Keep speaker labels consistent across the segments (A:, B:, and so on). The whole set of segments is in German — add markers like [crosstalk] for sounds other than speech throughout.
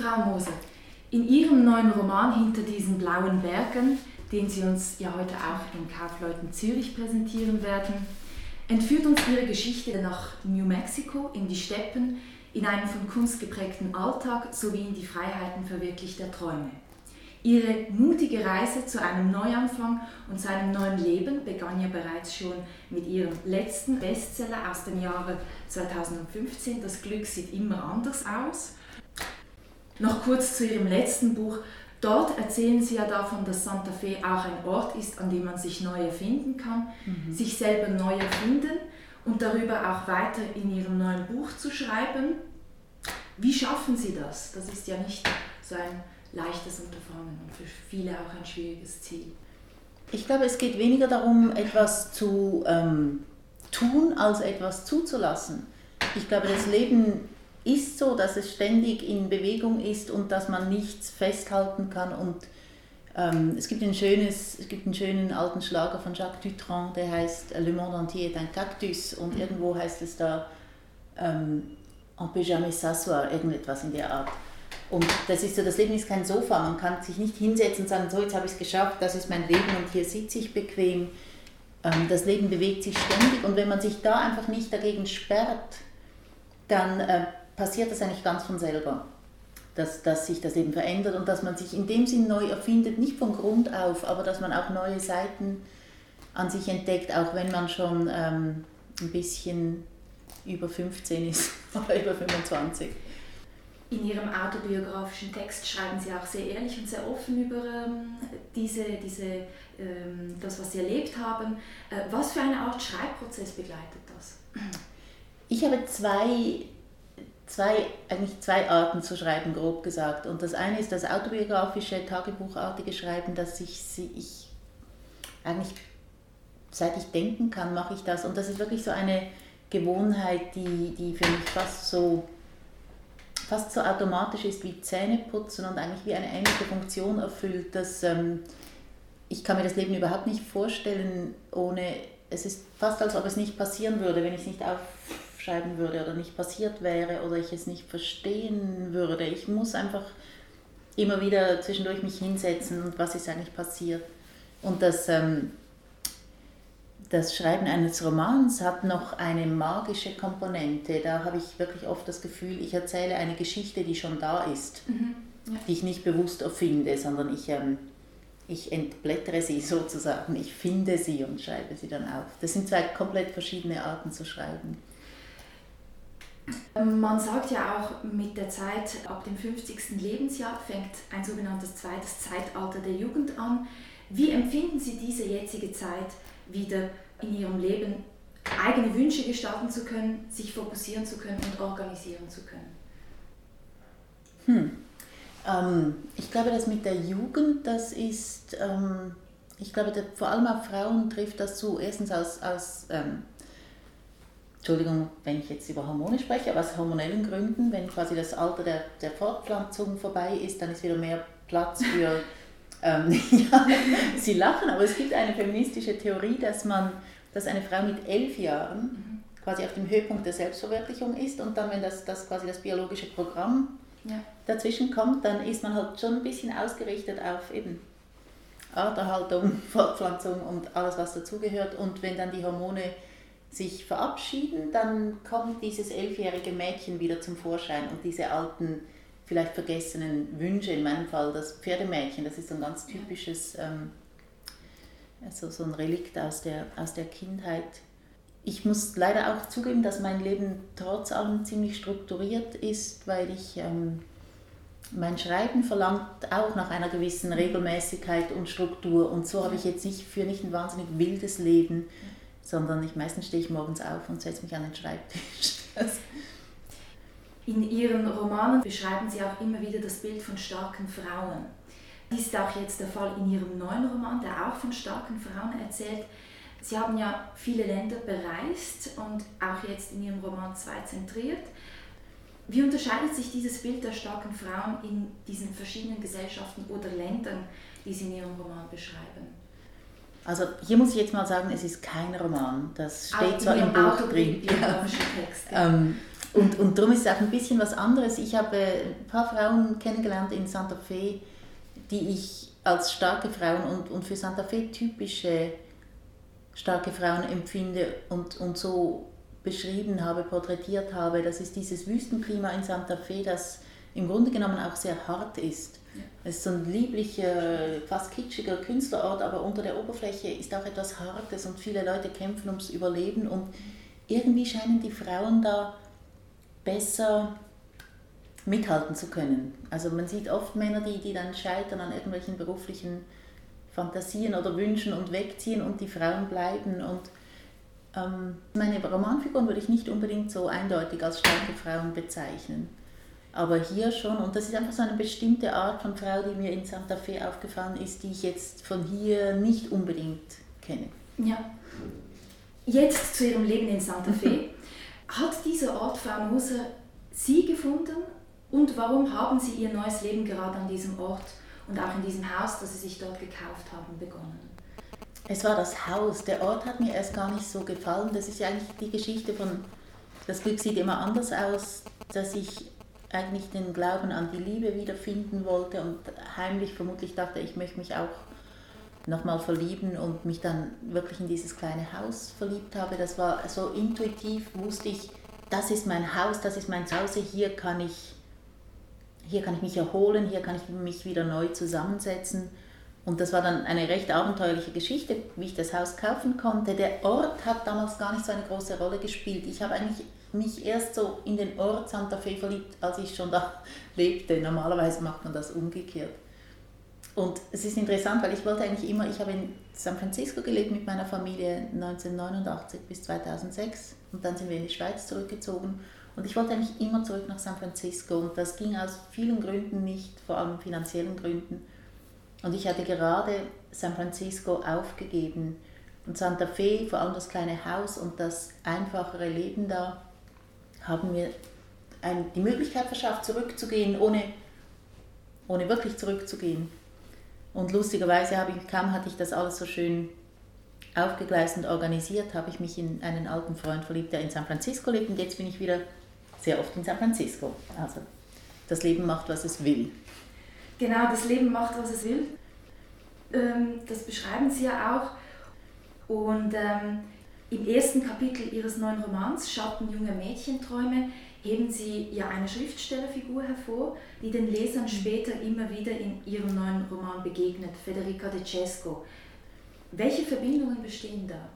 A: Frau Moser, in Ihrem neuen Roman Hinter diesen blauen Bergen, den Sie uns ja heute auch in Kaufleuten Zürich präsentieren werden, entführt uns Ihre Geschichte nach New Mexico in die Steppen, in einen von Kunst geprägten Alltag sowie in die Freiheiten verwirklichter Träume. Ihre mutige Reise zu einem Neuanfang und zu einem neuen Leben begann ja bereits schon mit ihrem letzten Bestseller aus dem Jahre 2015, Das Glück sieht immer anders aus. Noch kurz zu ihrem letzten Buch. Dort erzählen sie ja davon, dass Santa Fe auch ein Ort ist, an dem man sich neu erfinden kann, mhm. sich selber neu erfinden und darüber auch weiter in ihrem neuen Buch zu schreiben. Wie schaffen Sie das? Das ist ja nicht so ein leichtes Unterfangen und für viele auch ein schwieriges Ziel.
B: Ich glaube, es geht weniger darum, etwas zu ähm, tun, als etwas zuzulassen. Ich glaube, das Leben ist so, dass es ständig in Bewegung ist und dass man nichts festhalten kann. Und ähm, es, gibt ein schönes, es gibt einen schönen alten Schlager von Jacques Dutronc, der heißt Le monde entier est un cactus. Und mhm. irgendwo heißt es da, ähm, on peut jamais s'asseoir, irgendetwas in der Art. Und das ist so, das Leben ist kein Sofa. Man kann sich nicht hinsetzen und sagen, so jetzt habe ich es geschafft, das ist mein Leben und hier sitze ich bequem. Ähm, das Leben bewegt sich ständig und wenn man sich da einfach nicht dagegen sperrt, dann äh, passiert das eigentlich ganz von selber, dass, dass sich das Leben verändert und dass man sich in dem Sinn neu erfindet, nicht von Grund auf, aber dass man auch neue Seiten an sich entdeckt, auch wenn man schon ähm, ein bisschen über 15 ist [laughs] oder über 25.
A: In Ihrem autobiografischen Text schreiben Sie auch sehr ehrlich und sehr offen über ähm, diese, diese, ähm, das, was Sie erlebt haben. Äh, was für eine Art Schreibprozess begleitet das?
B: Ich habe zwei, zwei, eigentlich zwei Arten zu schreiben, grob gesagt. Und das eine ist das autobiografische, tagebuchartige Schreiben, dass ich, ich eigentlich, seit ich denken kann, mache ich das. Und das ist wirklich so eine Gewohnheit, die, die für mich fast so fast so automatisch ist wie Zähneputzen und eigentlich wie eine ähnliche Funktion erfüllt, dass ähm, ich kann mir das Leben überhaupt nicht vorstellen, ohne, es ist fast als ob es nicht passieren würde, wenn ich es nicht aufschreiben würde oder nicht passiert wäre oder ich es nicht verstehen würde. Ich muss einfach immer wieder zwischendurch mich hinsetzen und was ist eigentlich passiert. Und das ähm, das Schreiben eines Romans hat noch eine magische Komponente. Da habe ich wirklich oft das Gefühl, ich erzähle eine Geschichte, die schon da ist, mhm, ja. die ich nicht bewusst erfinde, sondern ich, ähm, ich entblättere sie [laughs] sozusagen, ich finde sie und schreibe sie dann auf. Das sind zwei komplett verschiedene Arten zu schreiben.
A: Man sagt ja auch, mit der Zeit ab dem 50. Lebensjahr fängt ein sogenanntes zweites Zeitalter der Jugend an. Wie empfinden Sie diese jetzige Zeit? wieder in ihrem Leben eigene Wünsche gestalten zu können, sich fokussieren zu können und organisieren zu können?
B: Hm. Ähm, ich glaube, das mit der Jugend, das ist, ähm, ich glaube, vor allem auf Frauen trifft das zu. Erstens aus, aus ähm, Entschuldigung, wenn ich jetzt über Hormone spreche, aber aus hormonellen Gründen, wenn quasi das Alter der, der Fortpflanzung vorbei ist, dann ist wieder mehr Platz für [laughs] ähm, [laughs] ja, sie lachen, aber es gibt eine feministische Theorie, dass man, dass eine Frau mit elf Jahren mhm. quasi auf dem Höhepunkt der Selbstverwirklichung ist und dann, wenn das, das quasi das biologische Programm ja. dazwischen kommt, dann ist man halt schon ein bisschen ausgerichtet auf eben Arterhaltung, [laughs] Fortpflanzung und alles, was dazugehört. Und wenn dann die Hormone sich verabschieden, dann kommt dieses elfjährige Mädchen wieder zum Vorschein und diese alten vielleicht vergessenen Wünsche, in meinem Fall das Pferdemädchen, das ist so ein ganz typisches, ähm, also so ein Relikt aus der, aus der Kindheit. Ich muss leider auch zugeben, dass mein Leben trotz allem ziemlich strukturiert ist, weil ich ähm, mein Schreiben verlangt auch nach einer gewissen Regelmäßigkeit und Struktur und so habe ich jetzt nicht für nicht ein wahnsinnig wildes Leben, sondern ich meistens stehe ich morgens auf und setze mich an den Schreibtisch. [laughs]
A: In Ihren Romanen beschreiben Sie auch immer wieder das Bild von starken Frauen. Dies ist auch jetzt der Fall in Ihrem neuen Roman, der auch von starken Frauen erzählt. Sie haben ja viele Länder bereist und auch jetzt in Ihrem Roman zwei zentriert. Wie unterscheidet sich dieses Bild der starken Frauen in diesen verschiedenen Gesellschaften oder Ländern, die Sie in Ihrem Roman beschreiben?
B: Also hier muss ich jetzt mal sagen, es ist kein Roman. Das steht auch zwar im Buch drin. Ähm, und, und darum ist es auch ein bisschen was anderes. Ich habe ein paar Frauen kennengelernt in Santa Fe, die ich als starke Frauen und, und für Santa Fe typische starke Frauen empfinde und, und so beschrieben habe, porträtiert habe. Das ist dieses Wüstenklima in Santa Fe, das im Grunde genommen auch sehr hart ist. Ja. Es ist so ein lieblicher, fast kitschiger Künstlerort, aber unter der Oberfläche ist auch etwas Hartes und viele Leute kämpfen ums Überleben und irgendwie scheinen die Frauen da besser mithalten zu können. Also man sieht oft Männer, die, die dann scheitern an irgendwelchen beruflichen Fantasien oder Wünschen und wegziehen und die Frauen bleiben. Und ähm, meine Romanfiguren würde ich nicht unbedingt so eindeutig als starke Frauen bezeichnen. Aber hier schon, und das ist einfach so eine bestimmte Art von Frau, die mir in Santa Fe aufgefallen ist, die ich jetzt von hier nicht unbedingt kenne.
A: Ja. Jetzt zu ihrem Leben in Santa Fe. [laughs] Hat dieser Ort, Frau Moser, Sie gefunden und warum haben Sie Ihr neues Leben gerade an diesem Ort und auch in diesem Haus, das Sie sich dort gekauft haben, begonnen?
B: Es war das Haus. Der Ort hat mir erst gar nicht so gefallen. Das ist ja eigentlich die Geschichte von, das Glück sieht immer anders aus, dass ich eigentlich den Glauben an die Liebe wiederfinden wollte und heimlich vermutlich dachte, ich möchte mich auch nochmal verlieben und mich dann wirklich in dieses kleine Haus verliebt habe. Das war so intuitiv, wusste ich, das ist mein Haus, das ist mein Zuhause, hier kann ich hier kann ich mich erholen, hier kann ich mich wieder neu zusammensetzen. Und das war dann eine recht abenteuerliche Geschichte, wie ich das Haus kaufen konnte. Der Ort hat damals gar nicht so eine große Rolle gespielt. Ich habe eigentlich mich erst so in den Ort Santa Fe verliebt, als ich schon da [laughs] lebte. Normalerweise macht man das umgekehrt. Und es ist interessant, weil ich wollte eigentlich immer, ich habe in San Francisco gelebt mit meiner Familie 1989 bis 2006 und dann sind wir in die Schweiz zurückgezogen und ich wollte eigentlich immer zurück nach San Francisco und das ging aus vielen Gründen nicht, vor allem finanziellen Gründen. Und ich hatte gerade San Francisco aufgegeben und Santa Fe, vor allem das kleine Haus und das einfachere Leben da, haben mir ein, die Möglichkeit verschafft, zurückzugehen, ohne, ohne wirklich zurückzugehen. Und lustigerweise habe ich, kaum hatte ich das alles so schön aufgegleist und organisiert, habe ich mich in einen alten Freund verliebt, der in San Francisco lebt und jetzt bin ich wieder sehr oft in San Francisco. Also das Leben macht, was es will.
A: Genau, das Leben macht, was es will. Ähm, das beschreiben Sie ja auch. Und ähm, im ersten Kapitel Ihres neuen Romans Schatten junger Mädchenträume heben Sie ja eine Schriftstellerfigur hervor, die den Lesern später immer wieder in Ihrem neuen Roman begegnet, Federica De Cesco. Welche Verbindungen bestehen da?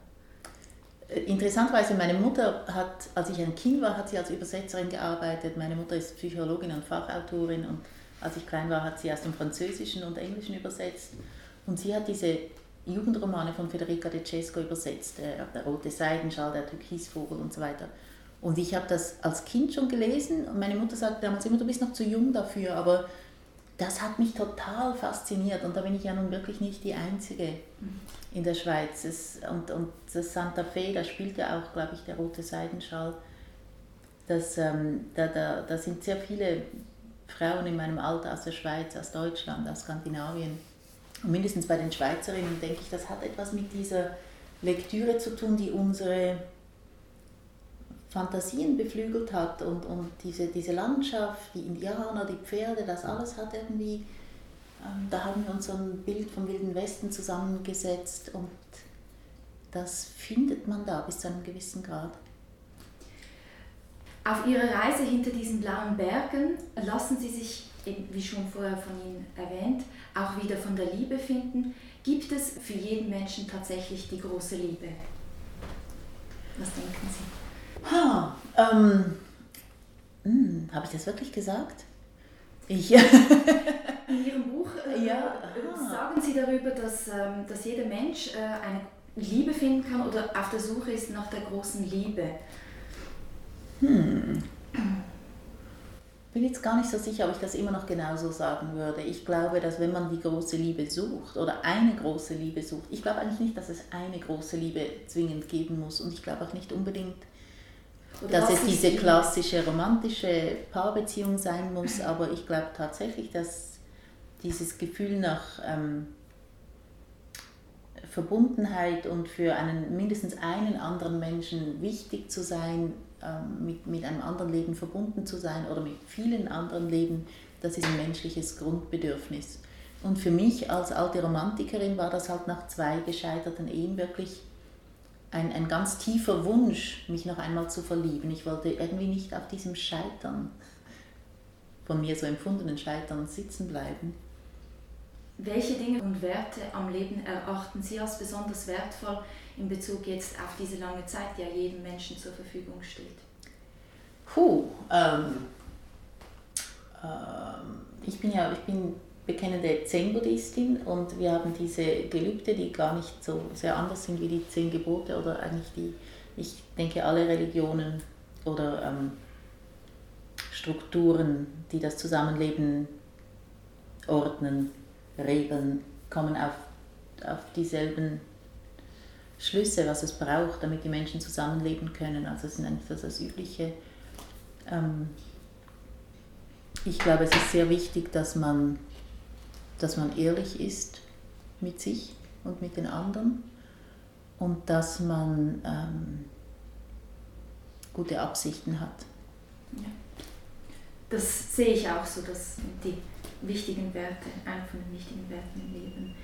B: Interessanterweise, meine Mutter hat, als ich ein Kind war, hat sie als Übersetzerin gearbeitet. Meine Mutter ist Psychologin und Fachautorin und als ich klein war, hat sie aus dem Französischen und Englischen übersetzt. Und sie hat diese Jugendromane von Federica de Cesco übersetzt, der, der rote Seidenschal, der Türkisvogel und so weiter. Und ich habe das als Kind schon gelesen und meine Mutter sagte damals immer, du bist noch zu jung dafür, aber das hat mich total fasziniert und da bin ich ja nun wirklich nicht die Einzige in der Schweiz. Es, und, und das Santa Fe, da spielt ja auch, glaube ich, der rote Seidenschal. Das, ähm, da, da, da sind sehr viele Frauen in meinem Alter aus der Schweiz, aus Deutschland, aus Skandinavien. Und mindestens bei den Schweizerinnen denke ich, das hat etwas mit dieser Lektüre zu tun, die unsere Fantasien beflügelt hat und, und diese, diese Landschaft, die Indianer, die Pferde, das alles hat irgendwie, ähm, da haben wir uns so ein Bild vom Wilden Westen zusammengesetzt und das findet man da bis zu einem gewissen Grad.
A: Auf Ihrer Reise hinter diesen blauen Bergen lassen Sie sich, wie schon vorher von Ihnen erwähnt, auch wieder von der Liebe finden. Gibt es für jeden Menschen tatsächlich die große Liebe? Was denken Sie?
B: Ha, ähm, hm, habe ich das wirklich gesagt?
A: Ich. [laughs] In Ihrem Buch äh, ja, sagen Sie darüber, dass, ähm, dass jeder Mensch äh, eine Liebe finden kann oder auf der Suche ist nach der großen Liebe.
B: Hm. Bin jetzt gar nicht so sicher, ob ich das immer noch genauso sagen würde. Ich glaube, dass wenn man die große Liebe sucht oder eine große Liebe sucht, ich glaube eigentlich nicht, dass es eine große Liebe zwingend geben muss und ich glaube auch nicht unbedingt, oder dass es diese klassische romantische Paarbeziehung sein muss, aber ich glaube tatsächlich, dass dieses Gefühl nach, ähm, Verbundenheit und für einen mindestens einen anderen Menschen wichtig zu sein, ähm, mit, mit einem anderen Leben verbunden zu sein oder mit vielen anderen Leben, das ist ein menschliches Grundbedürfnis. Und für mich als alte Romantikerin war das halt nach zwei gescheiterten Ehen wirklich ein, ein ganz tiefer Wunsch, mich noch einmal zu verlieben. Ich wollte irgendwie nicht auf diesem Scheitern, von mir so empfundenen Scheitern sitzen bleiben.
A: Welche Dinge und Werte am Leben erachten Sie als besonders wertvoll in Bezug jetzt auf diese lange Zeit, die ja jedem Menschen zur Verfügung steht?
B: Puh, ähm, ähm, ich bin ja ich bin bekennende Zen-Buddhistin und wir haben diese Gelübde, die gar nicht so sehr anders sind wie die zehn Gebote oder eigentlich die, ich denke, alle Religionen oder ähm, Strukturen, die das Zusammenleben ordnen, regeln, kommen auf, auf dieselben Schlüsse, was es braucht, damit die Menschen zusammenleben können. Also es sind das, das Übliche. Ähm, ich glaube, es ist sehr wichtig, dass man dass man ehrlich ist mit sich und mit den anderen und dass man ähm, gute Absichten hat.
A: Ja. Das sehe ich auch so, dass die wichtigen Werte, einer von den wichtigen Werten im Leben.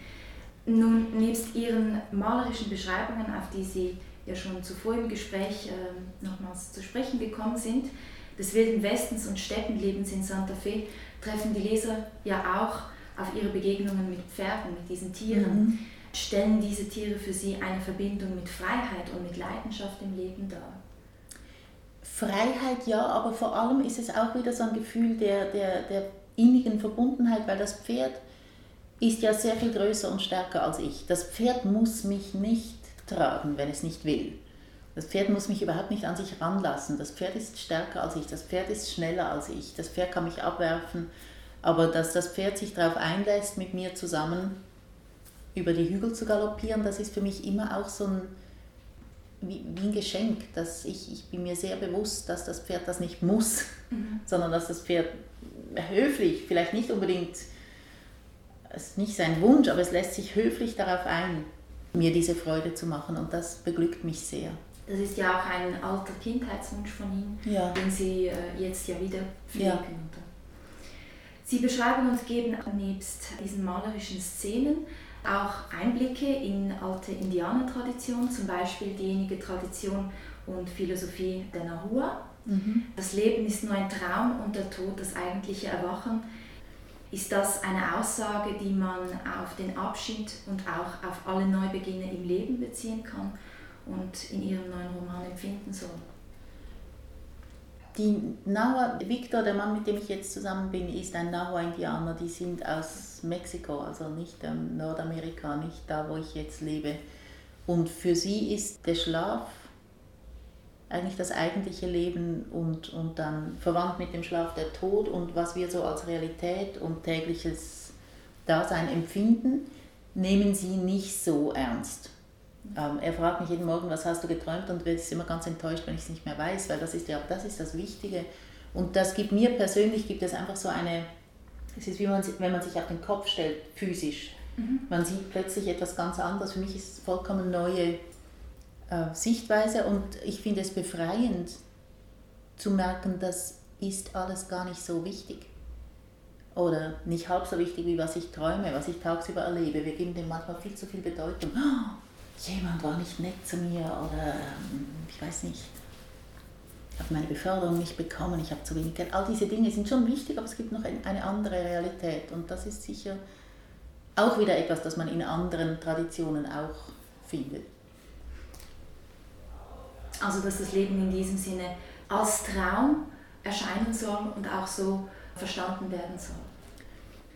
A: Nun, nebst Ihren malerischen Beschreibungen, auf die Sie ja schon zuvor im Gespräch äh, nochmals zu sprechen gekommen sind, des wilden Westens und Städtenlebens in Santa Fe, treffen die Leser ja auch auf ihre Begegnungen mit Pferden, mit diesen Tieren. Mhm. Stellen diese Tiere für Sie eine Verbindung mit Freiheit und mit Leidenschaft im Leben dar?
B: Freiheit ja, aber vor allem ist es auch wieder so ein Gefühl der, der, der innigen Verbundenheit, weil das Pferd ist ja sehr viel größer und stärker als ich. Das Pferd muss mich nicht tragen, wenn es nicht will. Das Pferd muss mich überhaupt nicht an sich ranlassen. Das Pferd ist stärker als ich. Das Pferd ist schneller als ich. Das Pferd kann mich abwerfen. Aber dass das Pferd sich darauf einlässt, mit mir zusammen über die Hügel zu galoppieren, das ist für mich immer auch so ein, wie, wie ein Geschenk. Dass ich, ich bin mir sehr bewusst, dass das Pferd das nicht muss, mhm. sondern dass das Pferd höflich, vielleicht nicht unbedingt, es ist nicht sein Wunsch, aber es lässt sich höflich darauf ein, mir diese Freude zu machen und das beglückt mich sehr.
A: Das ist ja auch ein alter Kindheitswunsch von Ihnen, ja. den Sie äh, jetzt ja wieder pflegen. Ja. Sie beschreiben und geben nebst diesen malerischen Szenen auch Einblicke in alte Indianertraditionen, zum Beispiel diejenige Tradition und Philosophie der Nahua. Mhm. Das Leben ist nur ein Traum und der Tod das eigentliche Erwachen. Ist das eine Aussage, die man auf den Abschied und auch auf alle Neubeginne im Leben beziehen kann und in Ihrem neuen Roman empfinden soll?
B: Die Nahua, Victor, der Mann, mit dem ich jetzt zusammen bin, ist ein Nahua-Indianer. Die sind aus Mexiko, also nicht ähm, Nordamerika, nicht da, wo ich jetzt lebe. Und für sie ist der Schlaf eigentlich das eigentliche Leben und, und dann verwandt mit dem Schlaf der Tod und was wir so als Realität und tägliches Dasein empfinden, nehmen sie nicht so ernst. Ähm, er fragt mich jeden Morgen, was hast du geträumt und ist immer ganz enttäuscht, wenn ich es nicht mehr weiß, weil das ist ja das ist das Wichtige. Und das gibt mir persönlich gibt es einfach so eine, es ist wie man, wenn man sich auf den Kopf stellt, physisch. Mhm. Man sieht plötzlich etwas ganz anderes. Für mich ist es vollkommen neue äh, Sichtweise und ich finde es befreiend zu merken, das ist alles gar nicht so wichtig. Oder nicht halb so wichtig, wie was ich träume, was ich tagsüber erlebe. Wir geben dem manchmal viel zu viel Bedeutung. Oh, jemand war nicht nett zu mir oder ähm, ich weiß nicht, ich habe meine Beförderung nicht bekommen, ich habe zu wenig Geld. All diese Dinge sind schon wichtig, aber es gibt noch eine andere Realität und das ist sicher auch wieder etwas, das man in anderen Traditionen auch findet.
A: Also dass das Leben in diesem Sinne als Traum erscheinen soll und auch so verstanden werden soll.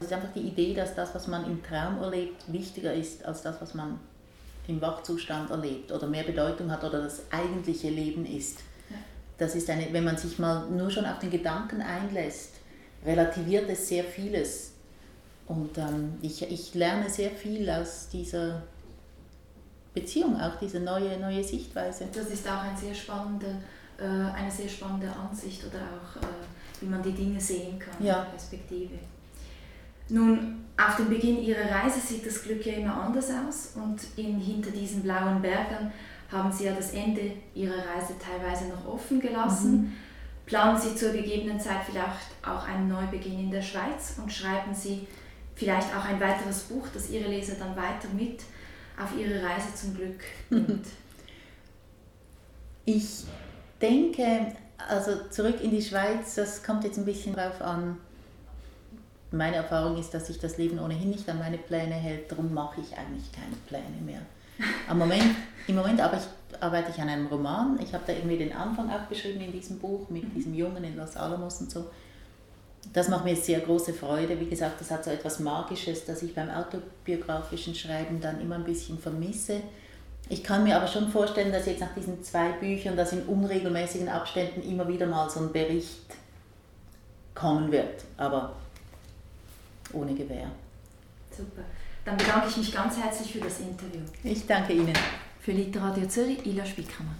B: Es ist einfach die Idee, dass das, was man im Traum erlebt, wichtiger ist als das, was man im Wachzustand erlebt oder mehr Bedeutung hat oder das eigentliche Leben ist. Das ist eine, wenn man sich mal nur schon auf den Gedanken einlässt, relativiert es sehr vieles. Und ähm, ich, ich lerne sehr viel aus dieser Beziehung, auch diese neue, neue Sichtweise.
A: Das ist auch ein sehr spannende, äh, eine sehr spannende Ansicht oder auch, äh, wie man die Dinge sehen kann, ja. Perspektive. Nun, auf den Beginn ihrer Reise sieht das Glück ja immer anders aus und in, hinter diesen blauen Bergen haben sie ja das Ende ihrer Reise teilweise noch offen gelassen. Mhm. Planen Sie zur gegebenen Zeit vielleicht auch einen Neubeginn in der Schweiz und schreiben Sie vielleicht auch ein weiteres Buch, das Ihre Leser dann weiter mit auf ihre Reise zum Glück nimmt?
B: Ich denke, also zurück in die Schweiz, das kommt jetzt ein bisschen drauf an. Meine Erfahrung ist, dass sich das Leben ohnehin nicht an meine Pläne hält, darum mache ich eigentlich keine Pläne mehr. Am Moment, Im Moment arbeite ich, arbeite ich an einem Roman. Ich habe da irgendwie den Anfang abgeschrieben in diesem Buch mit mhm. diesem Jungen in Los Alamos und so. Das macht mir sehr große Freude. Wie gesagt, das hat so etwas Magisches, das ich beim autobiografischen Schreiben dann immer ein bisschen vermisse. Ich kann mir aber schon vorstellen, dass jetzt nach diesen zwei Büchern, dass in unregelmäßigen Abständen immer wieder mal so ein Bericht kommen wird, aber ohne Gewähr.
A: Super. Dann bedanke ich mich ganz herzlich für das Interview.
B: Ich danke Ihnen.
A: Für Literadio Zürich, Ila Spickermann.